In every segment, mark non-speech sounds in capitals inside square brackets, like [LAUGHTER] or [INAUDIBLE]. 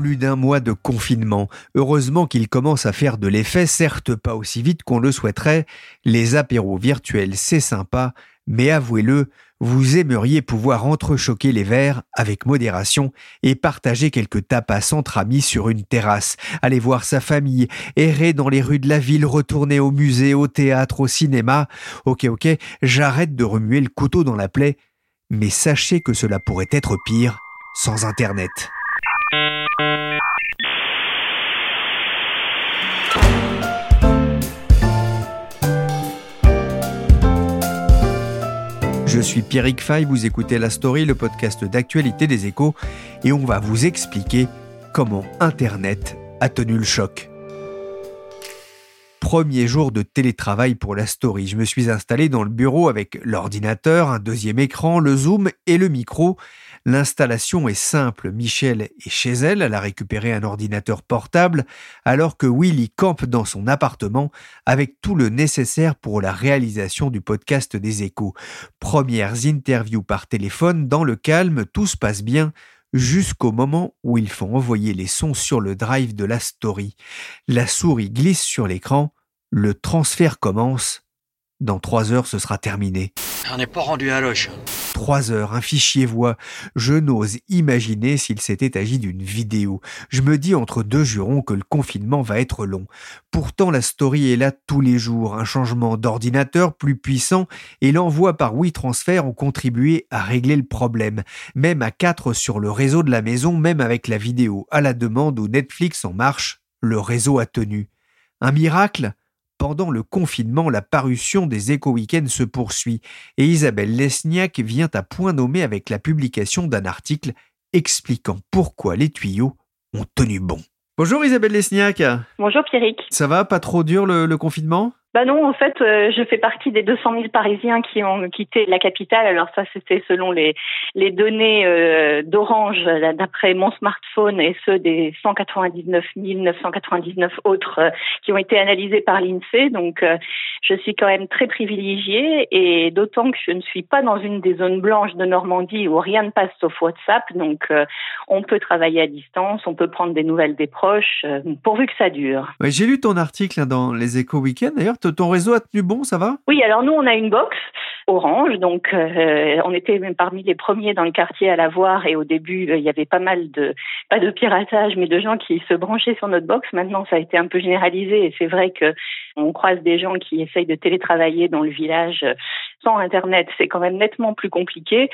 Plus d'un mois de confinement. Heureusement qu'il commence à faire de l'effet, certes pas aussi vite qu'on le souhaiterait. Les apéros virtuels, c'est sympa, mais avouez-le, vous aimeriez pouvoir entrechoquer les verres avec modération et partager quelques tapas entre amis sur une terrasse, aller voir sa famille, errer dans les rues de la ville, retourner au musée, au théâtre, au cinéma. Ok, ok, j'arrête de remuer le couteau dans la plaie, mais sachez que cela pourrait être pire sans Internet. Je suis Pierrick Fay, vous écoutez La Story, le podcast d'actualité des échos, et on va vous expliquer comment Internet a tenu le choc. Premier jour de télétravail pour La Story. Je me suis installé dans le bureau avec l'ordinateur, un deuxième écran, le zoom et le micro. L'installation est simple. Michel est chez elle, elle a récupéré un ordinateur portable, alors que Willy campe dans son appartement avec tout le nécessaire pour la réalisation du podcast des échos. Premières interviews par téléphone, dans le calme, tout se passe bien jusqu'au moment où ils font envoyer les sons sur le drive de la story. La souris glisse sur l'écran, le transfert commence. Dans trois heures, ce sera terminé. On n'est pas rendu à loche. Trois heures, un fichier voix. Je n'ose imaginer s'il s'était agi d'une vidéo. Je me dis entre deux jurons que le confinement va être long. Pourtant, la story est là tous les jours. Un changement d'ordinateur plus puissant et l'envoi par WeTransfer ont contribué à régler le problème. Même à quatre sur le réseau de la maison, même avec la vidéo à la demande ou Netflix en marche, le réseau a tenu. Un miracle? Pendant le confinement, la parution des éco-weekends se poursuit et Isabelle Lesniak vient à point nommé avec la publication d'un article expliquant pourquoi les tuyaux ont tenu bon. Bonjour Isabelle Lesniak. Bonjour Pierrick. Ça va, pas trop dur le confinement? Bah non, en fait, euh, je fais partie des 200 000 Parisiens qui ont quitté la capitale. Alors ça, c'était selon les les données euh, d'Orange, d'après mon smartphone, et ceux des 199 999 autres euh, qui ont été analysés par l'INSEE. Donc, je suis quand même très privilégiée, et d'autant que je ne suis pas dans une des zones blanches de Normandie où rien ne passe sauf WhatsApp. Donc, on peut travailler à distance, on peut prendre des nouvelles des proches, pourvu que ça dure. J'ai lu ton article dans les Échos Weekend. D'ailleurs, ton réseau a tenu bon, ça va? Oui, alors nous, on a une box orange, donc euh, on était même parmi les premiers dans le quartier à l'avoir et au début, euh, il y avait pas mal de, pas de piratage, mais de gens qui se branchaient sur notre box. Maintenant, ça a été un peu généralisé et c'est vrai que on croise des gens qui essayent de télétravailler dans le village sans Internet. C'est quand même nettement plus compliqué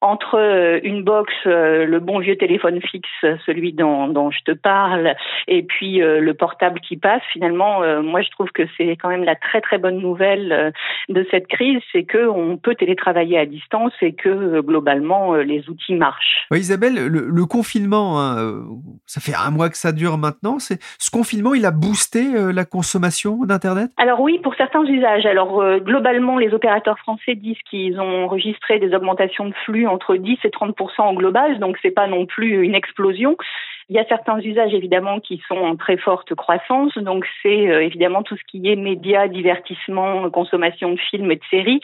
entre euh, une box, euh, le bon vieux téléphone fixe, celui dont, dont je te parle, et puis euh, le portable qui passe, finalement, moi je trouve que c'est quand même la très très bonne nouvelle de cette crise, c'est que on peut télétravailler à distance et que globalement les outils marchent. Oui, Isabelle, le, confinement, hein, ça fait un mois que ça dure maintenant. C'est ce confinement, il a boosté la consommation d'internet? Alors oui, pour certains usages. Alors globalement, les opérateurs français disent qu'ils ont enregistré des augmentations de flux entre 10 et 30 en global, donc c'est pas non plus une explosion. Il y a certains usages évidemment qui sont en très forte croissance, donc c'est euh, évidemment tout ce qui est médias, divertissement, consommation de films et de séries.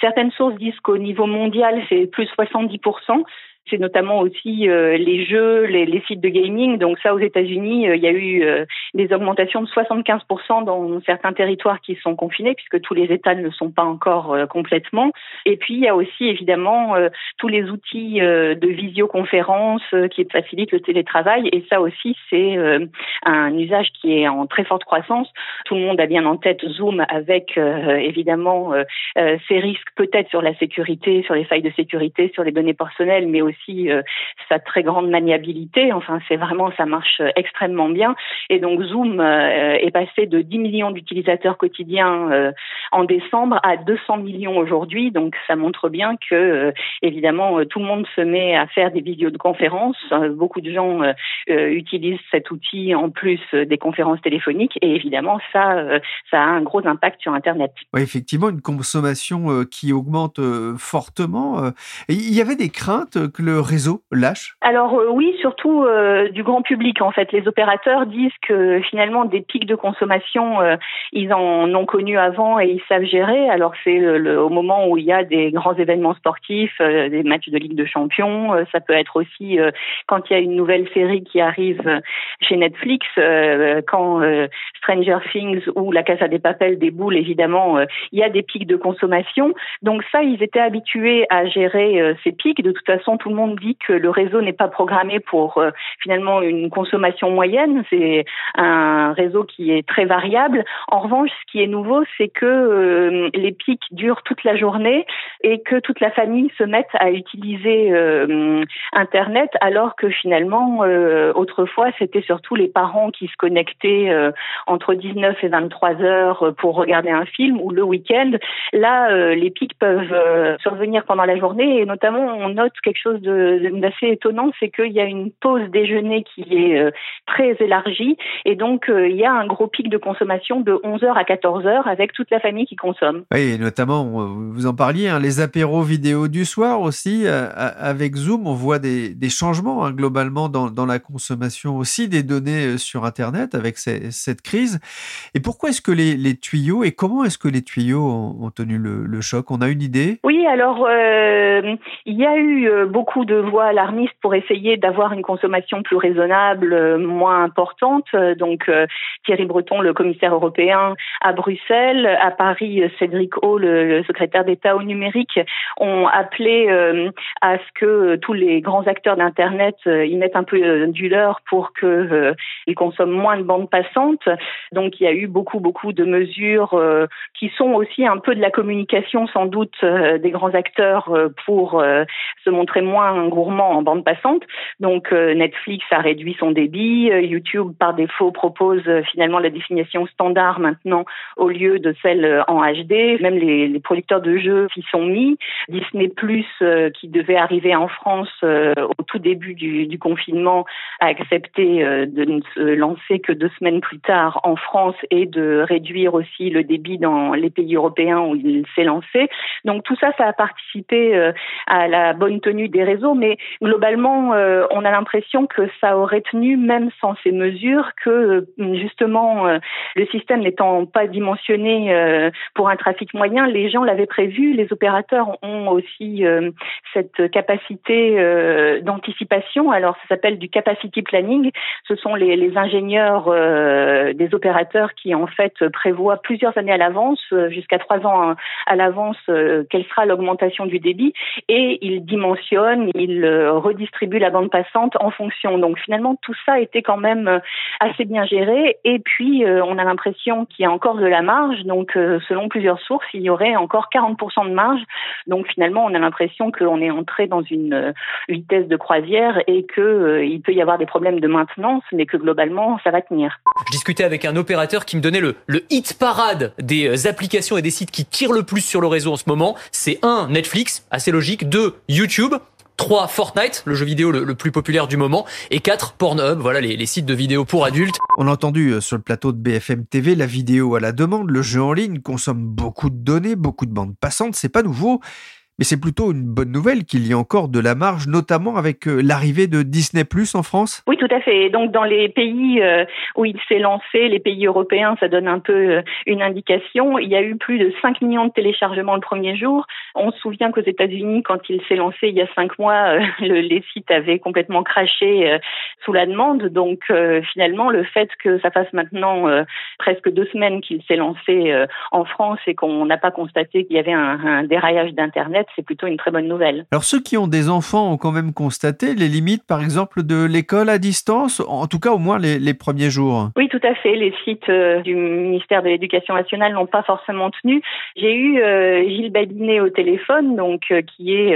Certaines sources disent qu'au niveau mondial c'est plus 70 c'est notamment aussi euh, les jeux, les, les, sites de gaming. Donc ça, aux États-Unis, euh, il y a eu euh, des augmentations de 75% dans certains territoires qui sont confinés, puisque tous les États ne le sont pas encore complètement. Et puis il y a aussi évidemment tous les outils de visioconférence qui facilitent le télétravail. Et ça aussi, c'est un usage qui est en très forte croissance. Tout le monde a bien en tête Zoom avec évidemment ses risques peut-être sur la sécurité, sur les failles de sécurité, sur les données personnelles, mais aussi aussi sa très grande maniabilité. Enfin, c'est vraiment, ça marche extrêmement bien. Et donc, Zoom est passé de 10 millions d'utilisateurs quotidiens en décembre à 200 millions aujourd'hui. Donc, ça montre bien que, évidemment, tout le monde se met à faire des vidéos de conférences. Beaucoup de gens utilisent cet outil en plus des conférences téléphoniques. Et évidemment, ça, ça a un gros impact sur Internet. Oui, effectivement, une consommation euh, qui augmente euh, fortement. Euh. Il y avait des craintes que le réseau lâche? Alors oui, surtout du grand public en fait. Les opérateurs disent que finalement des pics de consommation, ils en ont connu avant et ils savent gérer. Alors c'est au moment où il y a des grands événements sportifs, des matchs de Ligue de Champions. ça peut être aussi quand il y a une nouvelle série qui arrive chez Netflix, quand Stranger Things ou La Casa des Papel déboule évidemment il y a des pics de consommation. Donc ça, ils étaient habitués à gérer euh, ces pics. De toute façon, tout le monde dit que le réseau n'est pas programmé pour euh, finalement une consommation moyenne. C'est un réseau qui est très variable. En revanche, ce qui est nouveau, c'est que euh, les pics durent toute la journée et que toute la famille se mette à utiliser Internet, alors que finalement, autrefois, c'était surtout les parents qui se connectaient entre 19 et 23 heures pour regarder un film ou le week-end. Là, euh, les pics peuvent euh, survenir pendant la journée et notamment on note quelque chose d'assez étonnant, c'est qu'il y a une pause déjeuner qui est euh, très élargie et donc il y a un gros pic de consommation de 11h à 14h avec toute la famille qui consomme. Oui, et notamment, vous en parliez, hein, les apéros vidéo du soir aussi, avec Zoom, on voit des, changements hein, globalement dans, la consommation aussi des données sur Internet avec cette crise. Et pourquoi est-ce que les, les tuyaux et comment est-ce que les tuyaux ont, tenu le, choc? On a une idée? Oui, alors euh, il y a eu euh, de voix alarmistes pour essayer d'avoir une consommation plus raisonnable, euh, moins importante. Donc Thierry Breton, le commissaire européen à Bruxelles, à Paris, Cédric O, le, secrétaire d'État au numérique, ont appelé à ce que tous les grands acteurs d'Internet y mettent un peu du leur pour qu'ils consomment moins de bandes passantes. Donc il y a eu beaucoup, beaucoup de mesures qui sont aussi un peu de la communication sans doute euh, des grands acteurs euh, pour euh, se montrer moins gourmand en bande passante. Donc Netflix a réduit son débit, YouTube par défaut propose finalement la définition standard maintenant au lieu de celle en HD. Même les, les producteurs de jeux qui sont mis, Disney Plus qui devait arriver en France au tout début du, du confinement a accepté de ne se lancer que deux semaines plus tard en France et de réduire aussi le débit dans les pays européen où il s'est lancé. Donc tout ça, ça a participé euh, à la bonne tenue des mais globalement, euh, on a l'impression que ça aurait tenu même sans ces mesures, que euh, justement le système n'étant pas dimensionné pour un trafic moyen, les gens l'avaient prévu, les opérateurs ont aussi cette capacité d'anticipation. Alors ça s'appelle du capacity planning. Ce sont les, les ingénieurs des opérateurs qui en fait prévoient plusieurs années à l'avance jusqu'à trois ans à l'avance euh, quelle sera l'augmentation du débit et il il euh, redistribue la bande passante en fonction. Donc finalement tout ça était quand même euh, assez bien géré et puis on a l'impression qu'il y a encore de la marge. Donc selon plusieurs sources, il y aurait encore 40% de marge. Donc finalement on a l'impression qu'on est entré dans une vitesse de croisière et que il peut y avoir des problèmes de maintenance, mais que globalement ça va tenir. Je discutais avec un opérateur qui me donnait le, le hit parade des applications et des sites qui tirent le plus sur le réseau en ce moment, c'est un Netflix, assez logique, deux YouTube, 3 Fortnite, le jeu vidéo le, plus populaire du moment, et 4 Pornhub, voilà les, sites de vidéos pour adultes. On a entendu euh, sur le plateau de BFM TV la vidéo à la demande, le jeu en ligne consomme beaucoup de données, beaucoup de bandes passantes, c'est pas nouveau. Mais c'est plutôt une bonne nouvelle qu'il y ait encore de la marge, notamment avec euh, l'arrivée de Disney Plus en France. Oui, tout à fait. Donc dans les pays euh, où il s'est lancé, les pays européens, ça donne un peu euh, une indication. Il y a eu plus de 5 millions de téléchargements le premier jour. On se souvient qu'aux États-Unis, quand il s'est lancé il y a 5 mois, [LAUGHS] les sites avaient complètement craché sous la demande. Donc finalement, le fait que ça fasse maintenant presque deux semaines qu'il s'est lancé en France et qu'on n'a pas constaté qu'il y avait un, un déraillage d'Internet, C'est plutôt une très bonne nouvelle. Alors ceux qui ont des enfants ont quand même constaté les limites, par exemple, de l'école à distance, en tout cas au moins les, les premiers jours. Oui, tout à fait. Les sites euh, du ministère de l'Éducation nationale n'ont pas forcément tenu. J'ai eu euh, Gilles Babinet au téléphone, donc euh, qui est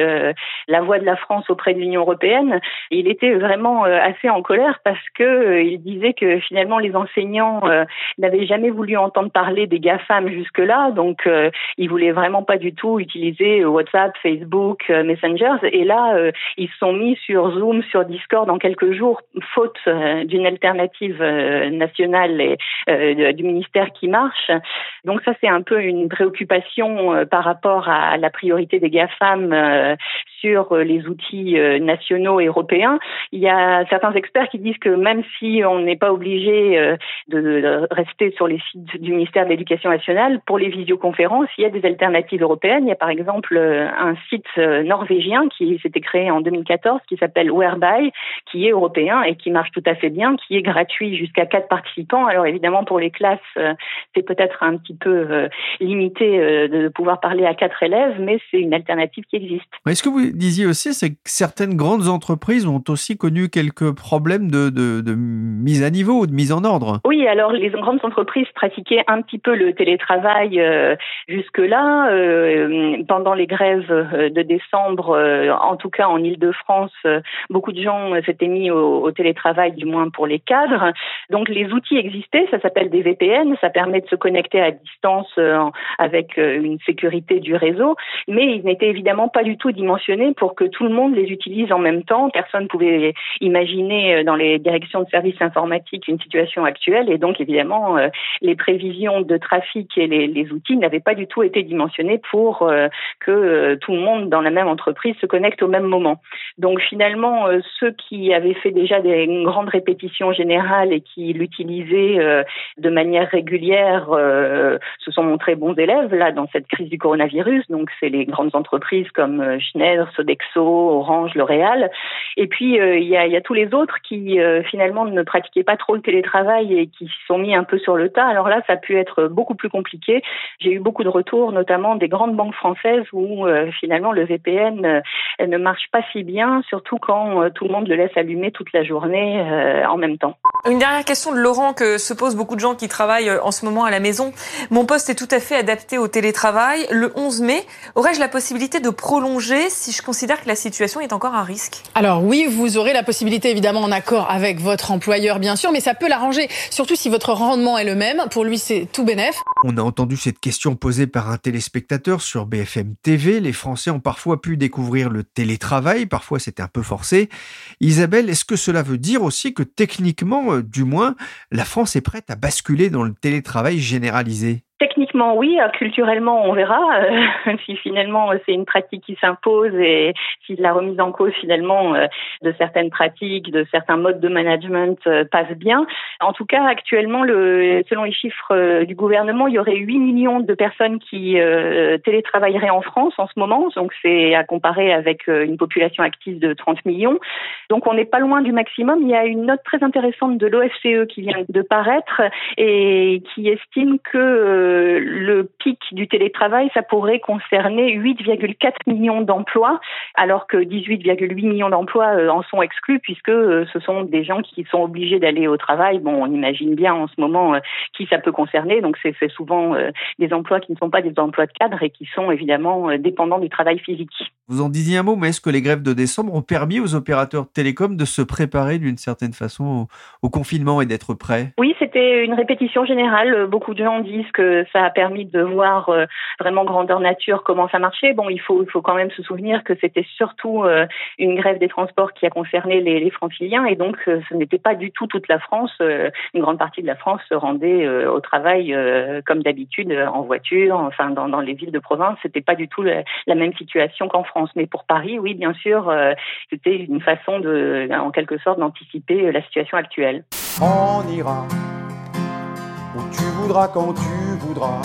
la voix de la France auprès de l'Union européenne. Il était vraiment assez en colère parce que il disait que finalement les enseignants n'avaient jamais voulu entendre parler des GAFAM jusque-là, donc il voulait vraiment pas du tout utiliser WhatsApp, Facebook, Messenger. Et là, ils se sont mis sur Zoom, sur Discord en quelques jours, faute d'une alternative nationale et du ministère qui marche. Donc ça, c'est un peu une préoccupation par rapport à la priorité des GAFAM sur euh, les outils euh, nationaux et européens. Il y a certains experts qui disent que même si on n'est pas obligé euh, de rester sur les sites du ministère de l'Éducation nationale, pour les visioconférences, il y a des alternatives européennes. Il y a par exemple un site norvégien qui s'était créé en 2014 qui s'appelle Whereby, qui est européen et qui marche tout à fait bien, qui est gratuit jusqu'à quatre participants. Alors évidemment pour les classes, c'est peut-être un petit peu limité de pouvoir parler à quatre élèves, mais c'est une alternative qui existe. Est-ce que vous disiez aussi, c'est que certaines grandes entreprises ont aussi connu quelques problèmes de, de, mise à niveau, de mise en ordre. Oui, alors les grandes entreprises pratiquaient un petit peu le télétravail euh, jusque-là. Euh, pendant les grèves euh, de décembre, en tout cas en Ile-de-France, beaucoup de gens s'étaient mis au, télétravail, du moins pour les cadres. Donc les outils existaient, ça s'appelle des VPN, ça permet de se connecter à distance avec une sécurité du réseau, mais ils n'étaient évidemment pas du tout dimensionnés pour que tout le monde les utilise en même temps. Personne ne pouvait imaginer euh, dans les directions de services informatiques une situation actuelle et donc évidemment euh, les prévisions de trafic et les, outils n'avaient pas du tout été dimensionnés pour euh, que tout le monde dans la même entreprise se connecte au même moment. Donc finalement, ceux qui avaient fait déjà des grandes répétitions générales et qui l'utilisaient de manière régulière se sont montrés bons élèves là dans cette crise du coronavirus. Donc c'est les grandes entreprises comme Schneider, Sodexo, Orange, L'Oréal. Et puis euh, il y, a, tous les autres qui euh, finalement ne pratiquaient pas trop le télétravail et qui s'y sont mis un peu sur le tas. Alors là, ça a pu être beaucoup plus compliqué. J'ai eu beaucoup de retours, notamment des grandes banques françaises où euh, finalement le VPN ne marche pas si bien, surtout quand tout le monde le laisse allumer toute la journée en même temps. Une dernière question de Laurent que se posent beaucoup de gens qui travaillent en ce moment à la maison. Mon poste est tout à fait adapté au télétravail. Le 11 mai, aurais-je la possibilité de prolonger si je considère que la situation est encore un risque Alors oui, vous aurez la possibilité évidemment en accord avec votre employeur bien sûr, mais ça peut l'arranger, surtout si votre rendement est le même. Pour lui, c'est tout bénef. On a entendu cette question posée par un téléspectateur sur BFM TV. Les Français ont parfois pu découvrir le télétravail, parfois c'était un peu forcé. Isabelle, est-ce que cela veut dire aussi que techniquement, euh, du moins, la France est prête à basculer dans le télétravail généralisé? Techniquement, oui. Euh, culturellement, on verra euh, [LAUGHS] si finalement c'est une pratique qui s'impose et si la remise en cause finalement de certaines pratiques, de certains modes de management passe bien. En tout cas, actuellement, le, selon les chiffres du gouvernement, il y aurait 8 millions de personnes qui télétravailleraient en France en ce moment. Donc, c'est à comparer avec une population active de 30 millions. Donc, on n'est pas loin du maximum. Il y a une note très intéressante de l'OFCE qui vient de paraître et qui estime que le pic du télétravail, ça pourrait concerner 8,4 millions d'emplois, alors que 18,8 millions d'emplois euh, en sont exclus puisque euh, ce sont des gens qui sont obligés d'aller au travail. Bon, on imagine bien en ce moment euh, qui ça peut concerner. Donc c'est souvent des emplois qui ne sont pas des emplois de cadre et qui sont évidemment dépendants du travail physique. Vous en disiez un mot, mais est-ce que les grèves de décembre ont permis aux opérateurs télécoms de se préparer d'une certaine façon au confinement et d'être prêts? Oui, c'était une répétition générale. Beaucoup de gens disent que ça a permis de voir euh, vraiment grandeur nature comment ça marchait. Bon, il faut, il faut quand même se souvenir que c'était surtout euh, une grève des transports qui a concerné les, les franciliens et donc euh, ce n'était pas du tout toute la France. une grande partie de la France se rendait au travail comme d'habitude en voiture, enfin dans, dans les villes de province. C'était pas du tout la, même situation qu'en France. Mais pour Paris, oui, bien sûr, c'était une façon de, en quelque sorte, d'anticiper la situation actuelle. On ira où tu voudras quand tu voudras.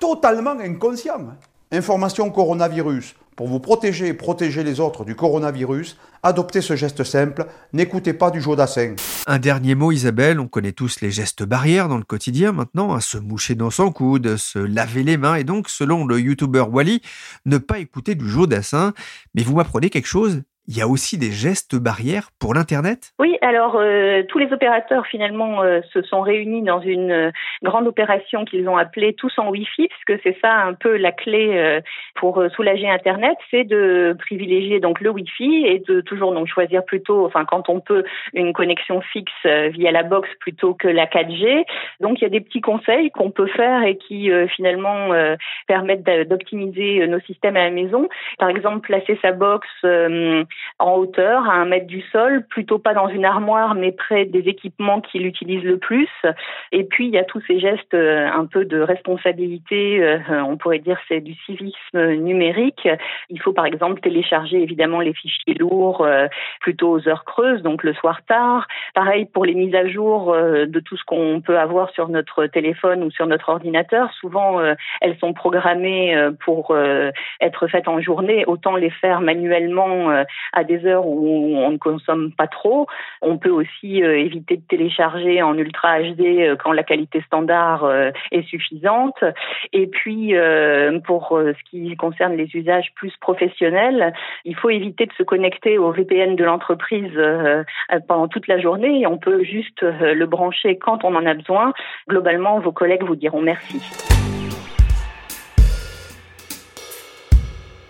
Totalement inconscient. Information coronavirus. Pour vous protéger et protéger les autres du coronavirus, adoptez ce geste simple, n'écoutez pas du Jodassin. Un dernier mot Isabelle, on connaît tous les gestes barrières dans le quotidien maintenant, à se moucher dans son coude, se laver les mains et donc selon le youtubeur Wally, ne pas écouter du Jodassin. Mais vous m'apprenez quelque chose il y a aussi des gestes barrières pour l'Internet? Oui, alors euh, tous les opérateurs finalement euh, se sont réunis dans une euh, grande opération qu'ils ont appelée Tous en Wi-Fi, puisque c'est ça un peu la clé pour soulager Internet, c'est de privilégier donc le Wi-Fi et de toujours donc choisir plutôt, enfin quand on peut, une connexion fixe via la box plutôt que la 4G. Donc il y a des petits conseils qu'on peut faire et qui finalement permettent d'optimiser nos systèmes à la maison. Par exemple, placer sa box en hauteur, à un mètre du sol, plutôt pas dans une armoire, mais près des équipements qu'il utilise le plus. Et puis, il y a tous ces gestes euh, un peu de responsabilité, euh, on pourrait dire c'est du civisme numérique. Il faut par exemple télécharger évidemment les fichiers lourds euh, plutôt aux heures creuses, donc le soir tard. Pareil pour les mises à jour de tout ce qu'on peut avoir sur notre téléphone ou sur notre ordinateur. Souvent, elles sont programmées pour être faites en journée. Autant les faire manuellement à des heures où on ne consomme pas trop. On peut aussi euh, éviter de télécharger en Ultra HD euh, quand la qualité standard euh, est suffisante. Et puis, pour ce qui concerne les usages plus professionnels, il faut éviter de se connecter au VPN de l'entreprise pendant toute la journée. On peut juste le brancher quand on en a besoin. Globalement, vos collègues vous diront merci.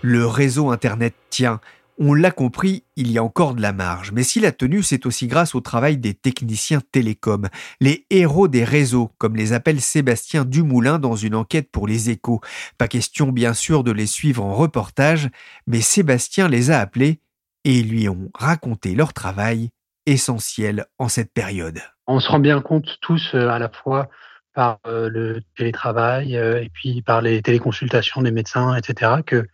Le réseau Internet tient. On l'a compris, il y a encore de la marge, mais si la tenue, c'est aussi grâce au travail des techniciens télécoms, les héros des réseaux, comme les appelle Sébastien Dumoulin dans une enquête pour les échos. Pas question bien sûr de les suivre en reportage, mais Sébastien les a appelés et lui ont raconté leur travail essentiel en cette période. On se rend bien compte tous euh, à la fois par euh, le télétravail euh, et puis par les téléconsultations des médecins, etc., que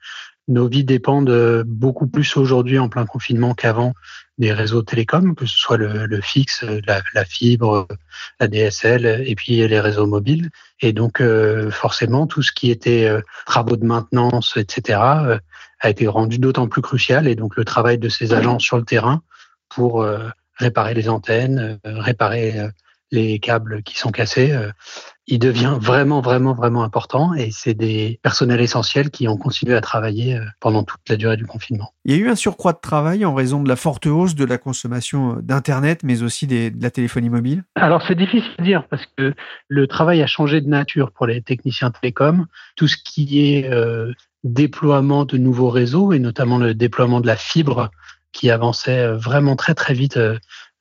nos vies dépendent beaucoup plus aujourd'hui en plein confinement qu'avant des réseaux télécoms, que ce soit le, fixe, la, fibre, la DSL et puis les réseaux mobiles. Et donc euh, forcément, tout ce qui était euh, travaux de maintenance, etc., euh, a été rendu d'autant plus crucial. Et donc le travail de ces agents sur le terrain pour réparer les antennes, réparer les câbles qui sont cassés, il devient vraiment, vraiment, vraiment important et c'est des personnels essentiels qui ont continué à travailler euh, pendant toute la durée du confinement. Il y a eu un surcroît de travail en raison de la forte hausse de la consommation euh, d'Internet, mais aussi de la téléphonie mobile? Alors c'est difficile à dire parce que le travail a changé de nature pour les techniciens télécoms. Tout ce qui est euh, déploiement de nouveaux réseaux et notamment le déploiement de la fibre qui avançait vraiment très, très vite.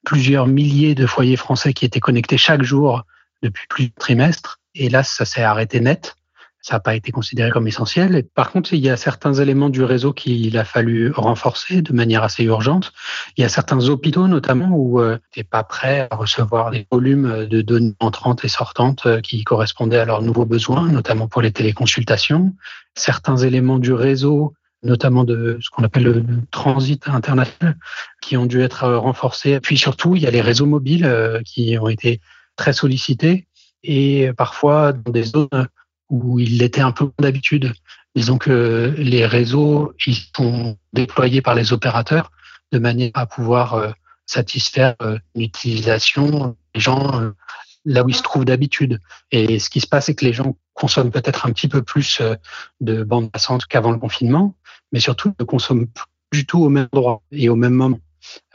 plusieurs milliers de foyers français qui étaient connectés chaque jour depuis plus de trimestres. Et là, ça s'est arrêté net. Ça n'a pas été considéré comme essentiel. Par contre, il y a certains éléments du réseau qu'il a fallu renforcer de manière assez urgente. Il y a certains hôpitaux, notamment, où euh, n'étaient pas prêts à recevoir les volumes de données entrantes et sortantes euh, qui correspondaient à leurs nouveaux besoins, notamment pour les téléconsultations. Certains éléments du réseau notamment de ce qu'on appelle le transit international, qui ont dû être renforcés. Puis surtout, il y a les réseaux mobiles euh, qui ont été très sollicité et parfois dans des zones où il l'était un peu d'habitude. Disons que les réseaux ils sont déployés par les opérateurs de manière à pouvoir euh, satisfaire euh, l'utilisation des gens euh, là où ils se trouvent d'habitude. Et ce qui se passe, c'est que les gens consomment peut-être un petit peu plus de bandes passantes qu'avant le confinement, mais surtout ne consomment plus du tout au même endroit et au même moment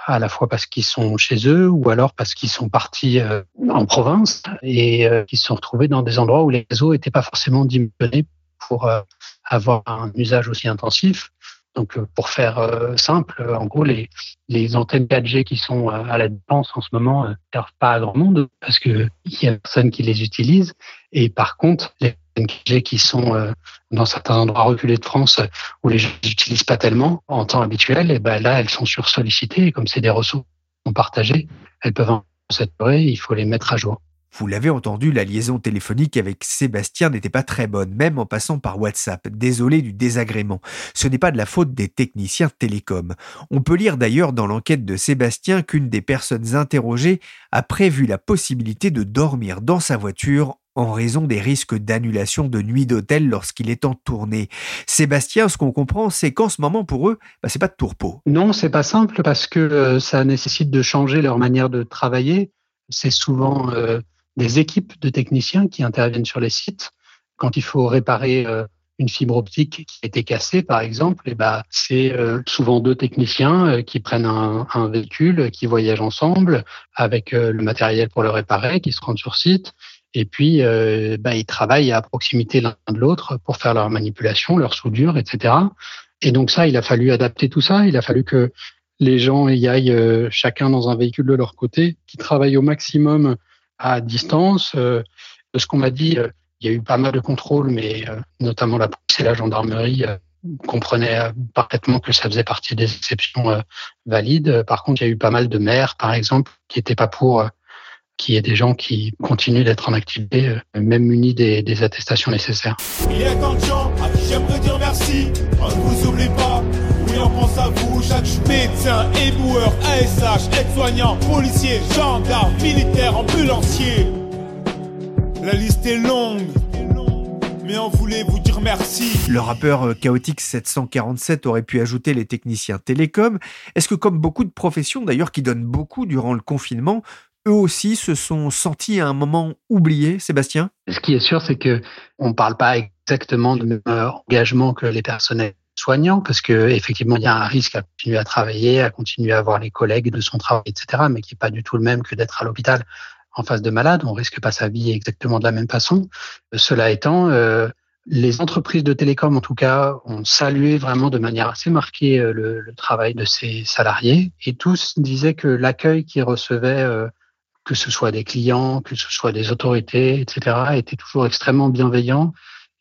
à la fois parce qu'ils sont chez eux ou alors parce qu'ils sont partis euh, en province et euh, qu'ils se sont retrouvés dans des endroits où les réseaux n'étaient pas forcément dimensionnés pour euh, avoir un usage aussi intensif. Donc, pour faire simple, en gros, les, les antennes 4G qui sont à la dépense en ce moment ne servent pas à grand monde parce qu'il y a personne qui les utilise. Et par contre, les qui sont euh, dans certains endroits reculés de France où les gens n'utilisent pas tellement en temps habituel, et ben là, elles sont sursollicitées. Et comme c'est des ressources partagées, elles peuvent en saturer, il faut les mettre à jour. Vous l'avez entendu, la liaison téléphonique avec Sébastien n'était pas très bonne, même en passant par WhatsApp. Désolé du désagrément. Ce n'est pas de la faute des techniciens télécoms. On peut lire d'ailleurs dans l'enquête de Sébastien qu'une des personnes interrogées a prévu la possibilité de dormir dans sa voiture en raison des risques d'annulation de nuit d'hôtel lorsqu'il est en tournée. Sébastien, ce qu'on comprend, c'est qu'en ce moment, pour eux, bah, c'est pas de tourpeau. Non, c'est pas simple parce que euh, ça nécessite de changer leur manière de travailler. C'est souvent euh, des équipes de techniciens qui interviennent sur les sites. Quand il faut réparer euh, une fibre optique qui a été cassée, par exemple, et bah, c'est souvent deux techniciens qui prennent un, véhicule, qui voyagent ensemble avec le matériel pour le réparer, qui se rendent sur site et puis, euh, bah, ils travaillent à proximité l'un de l'autre pour faire leur manipulation, leur soudure, etc. Et donc ça, il a fallu adapter tout ça. Il a fallu que les gens y aillent euh, chacun dans un véhicule de leur côté, qui travaillent au maximum à distance. Euh, de ce qu'on m'a dit, euh, il y a eu pas mal de contrôles, mais notamment la police et la gendarmerie comprenaient parfaitement que ça faisait partie des exceptions valides. Par contre, il y a eu pas mal de maires, par exemple, qui n'étaient pas pour qu'il y ait des gens qui continuent d'être en activité, euh, même munis des, des, attestations nécessaires. Il y a tant de gens à qui j'aimerais dire merci. On ne vous oublie pas. Oui, on pense à vous. Chaque médecin, éboueur, ASH, aide-soignant, policier, gendarme, militaire, ambulancier. La liste est longue. Mais on voulait vous dire merci. Le rappeur euh, Chaotix 747 aurait pu ajouter les techniciens télécom. Est-ce que comme beaucoup de professions d'ailleurs qui donnent beaucoup durant le confinement, eux aussi se sont sentis à un moment oubliés, Sébastien? Ce qui est sûr, c'est que on ne parle pas exactement du même euh, engagement que les personnels soignants, parce que effectivement, il y a un risque à continuer à travailler, à continuer à voir les collègues de son travail, etc., mais qui n'est pas du tout le même que d'être à l'hôpital en face de malade. On risque pas sa vie exactement de la même façon. Cela étant, euh, les entreprises de télécom, en tout cas, ont salué vraiment de manière assez marquée euh, le travail de ces salariés, et tous disaient que l'accueil qu'ils recevaient que ce soit des clients, que ce soit des autorités, etc., étaient toujours extrêmement bienveillants.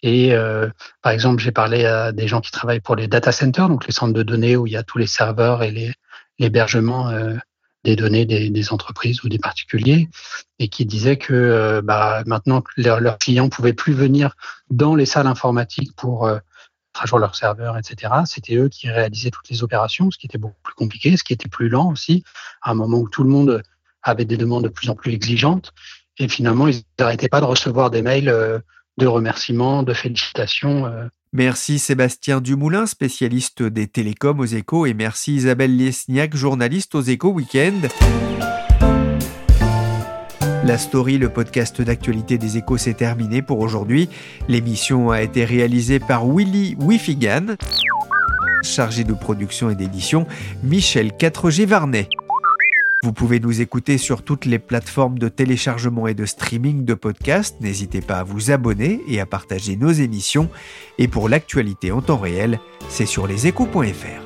Et euh, par exemple, j'ai parlé à des gens qui travaillent pour les data centers, donc les centres de données où il y a tous les serveurs et l'hébergement euh, des données des, des, entreprises ou des particuliers, et qui disaient que euh, bah, maintenant leurs clients pouvaient plus venir dans les salles informatiques pour euh, à jour leurs serveurs, etc. C'était eux qui réalisaient toutes les opérations, ce qui était beaucoup plus compliqué, ce qui était plus lent aussi, à un moment où tout le monde avaient des demandes de plus en plus exigeantes. Et finalement, ils n'arrêtaient pas de recevoir des mails euh, de remerciements, de félicitations. Euh. Merci Sébastien Dumoulin, spécialiste des télécoms aux échos, et merci Isabelle Liesniak, journaliste aux échos Weekend. La story, le podcast d'actualité des échos, s'est terminé pour aujourd'hui. L'émission a été réalisée par Willy Wifigan, chargé de production et d'édition, Michel 4G Varnet. Vous pouvez nous écouter sur toutes les plateformes de téléchargement et de streaming de podcasts. N'hésitez pas à vous abonner et à partager nos émissions. Et pour l'actualité en temps réel, c'est sur leséchos.fr.